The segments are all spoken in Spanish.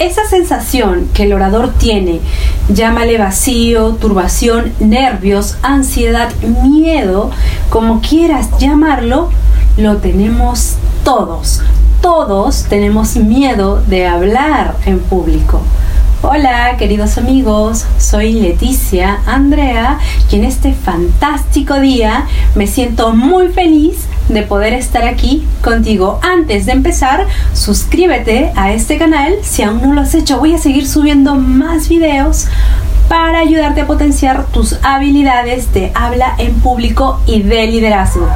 esa sensación que el orador tiene, llámale vacío, turbación, nervios, ansiedad, miedo, como quieras llamarlo, lo tenemos todos. Todos tenemos miedo de hablar en público. Hola queridos amigos, soy Leticia Andrea y en este fantástico día me siento muy feliz de poder estar aquí contigo. Antes de empezar, suscríbete a este canal si aún no lo has hecho. Voy a seguir subiendo más videos para ayudarte a potenciar tus habilidades de habla en público y de liderazgo.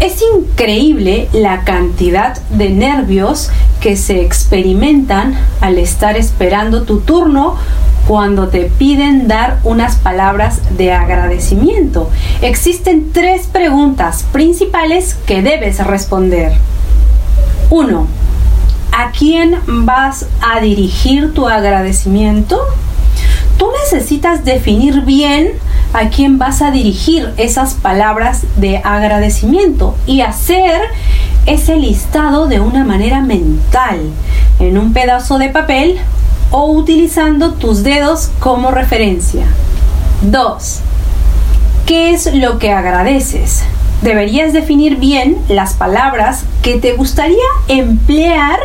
Es increíble la cantidad de nervios que se experimentan al estar esperando tu turno cuando te piden dar unas palabras de agradecimiento. Existen tres preguntas principales que debes responder. 1. ¿A quién vas a dirigir tu agradecimiento? Tú necesitas definir bien a quién vas a dirigir esas palabras de agradecimiento y hacer ese listado de una manera mental, en un pedazo de papel o utilizando tus dedos como referencia. 2. ¿Qué es lo que agradeces? Deberías definir bien las palabras que te gustaría emplear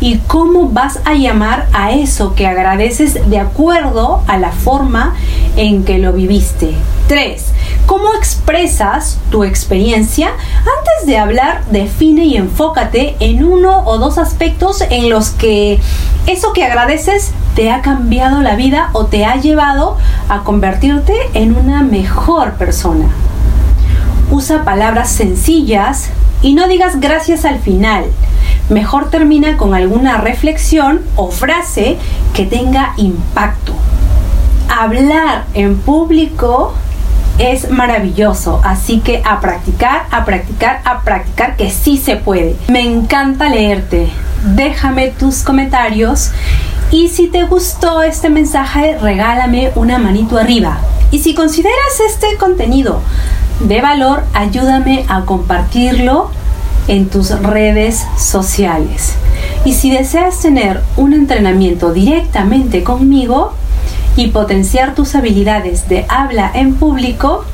y cómo vas a llamar a eso que agradeces de acuerdo a la forma en que lo viviste. 3. ¿Cómo expresas tu experiencia? Antes de hablar, define y enfócate en uno o dos aspectos en los que eso que agradeces te ha cambiado la vida o te ha llevado a convertirte en una mejor persona. Usa palabras sencillas y no digas gracias al final. Mejor termina con alguna reflexión o frase que tenga impacto. Hablar en público es maravilloso, así que a practicar, a practicar, a practicar, que sí se puede. Me encanta leerte. Déjame tus comentarios y si te gustó este mensaje, regálame una manito arriba. Y si consideras este contenido de valor, ayúdame a compartirlo en tus redes sociales. Y si deseas tener un entrenamiento directamente conmigo, y potenciar tus habilidades de habla en público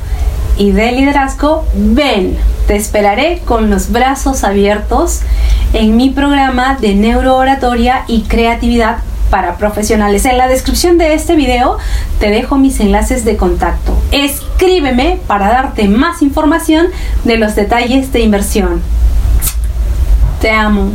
y de liderazgo, ven, te esperaré con los brazos abiertos en mi programa de neurooratoria y creatividad para profesionales. En la descripción de este video te dejo mis enlaces de contacto. Escríbeme para darte más información de los detalles de inversión. Te amo.